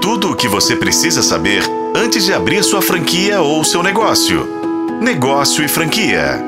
Tudo o que você precisa saber antes de abrir sua franquia ou seu negócio. Negócio e franquia.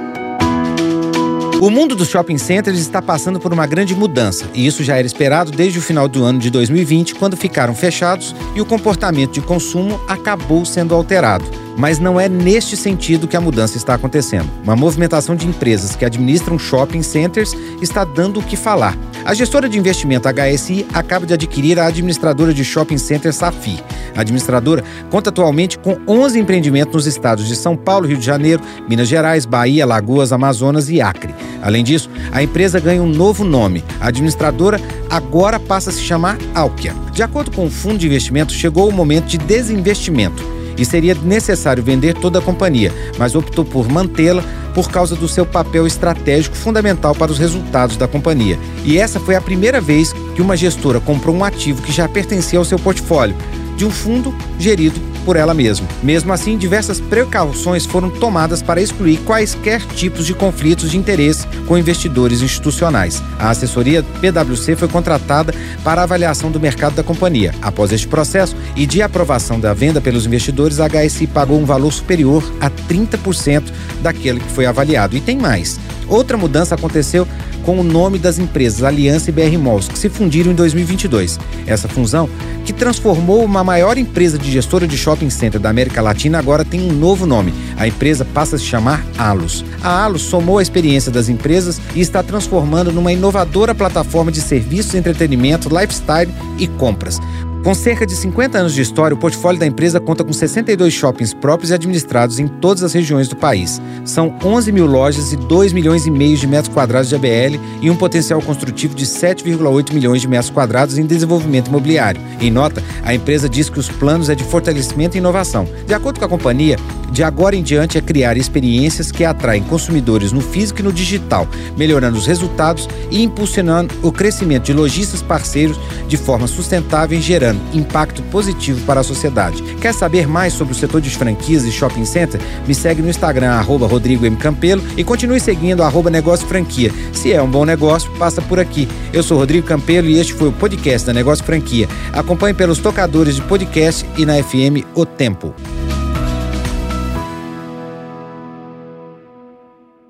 O mundo dos shopping centers está passando por uma grande mudança, e isso já era esperado desde o final do ano de 2020, quando ficaram fechados e o comportamento de consumo acabou sendo alterado. Mas não é neste sentido que a mudança está acontecendo. Uma movimentação de empresas que administram shopping centers está dando o que falar. A gestora de investimento HSI acaba de adquirir a administradora de shopping center Safi. A administradora conta atualmente com 11 empreendimentos nos estados de São Paulo, Rio de Janeiro, Minas Gerais, Bahia, Lagoas, Amazonas e Acre. Além disso, a empresa ganha um novo nome. A administradora agora passa a se chamar Alkia. De acordo com o fundo de investimento, chegou o momento de desinvestimento e seria necessário vender toda a companhia, mas optou por mantê-la por causa do seu papel estratégico fundamental para os resultados da companhia. E essa foi a primeira vez que uma gestora comprou um ativo que já pertencia ao seu portfólio, de um fundo gerido por ela mesma. Mesmo assim, diversas precauções foram tomadas para excluir quaisquer tipos de conflitos de interesse com investidores institucionais. A assessoria PwC foi contratada para avaliação do mercado da companhia. Após este processo e de aprovação da venda pelos investidores, a HSI pagou um valor superior a 30% daquele que foi avaliado. E tem mais. Outra mudança aconteceu com o nome das empresas Aliança e BR Malls, que se fundiram em 2022. Essa fusão, que transformou uma maior empresa de gestora de shopping center da América Latina, agora tem um novo nome. A empresa passa a se chamar Alus. A Alus somou a experiência das empresas e está transformando numa inovadora plataforma de serviços, entretenimento, lifestyle e compras. Com cerca de 50 anos de história, o portfólio da empresa conta com 62 shoppings próprios e administrados em todas as regiões do país. São 11 mil lojas e 2 milhões e meio de metros quadrados de ABL e um potencial construtivo de 7,8 milhões de metros quadrados em desenvolvimento imobiliário. Em nota, a empresa diz que os planos é de fortalecimento e inovação. De acordo com a companhia, de agora em diante é criar experiências que atraem consumidores no físico e no digital, melhorando os resultados e impulsionando o crescimento de lojistas parceiros de forma sustentável e gerando impacto positivo para a sociedade. Quer saber mais sobre o setor de franquias e shopping center? Me segue no Instagram, arroba Rodrigo M. Campelo e continue seguindo arroba Negócio Franquia. Se é um bom negócio, passa por aqui. Eu sou Rodrigo Campelo e este foi o podcast da Negócio Franquia. Acompanhe pelos tocadores de podcast e na FM O Tempo.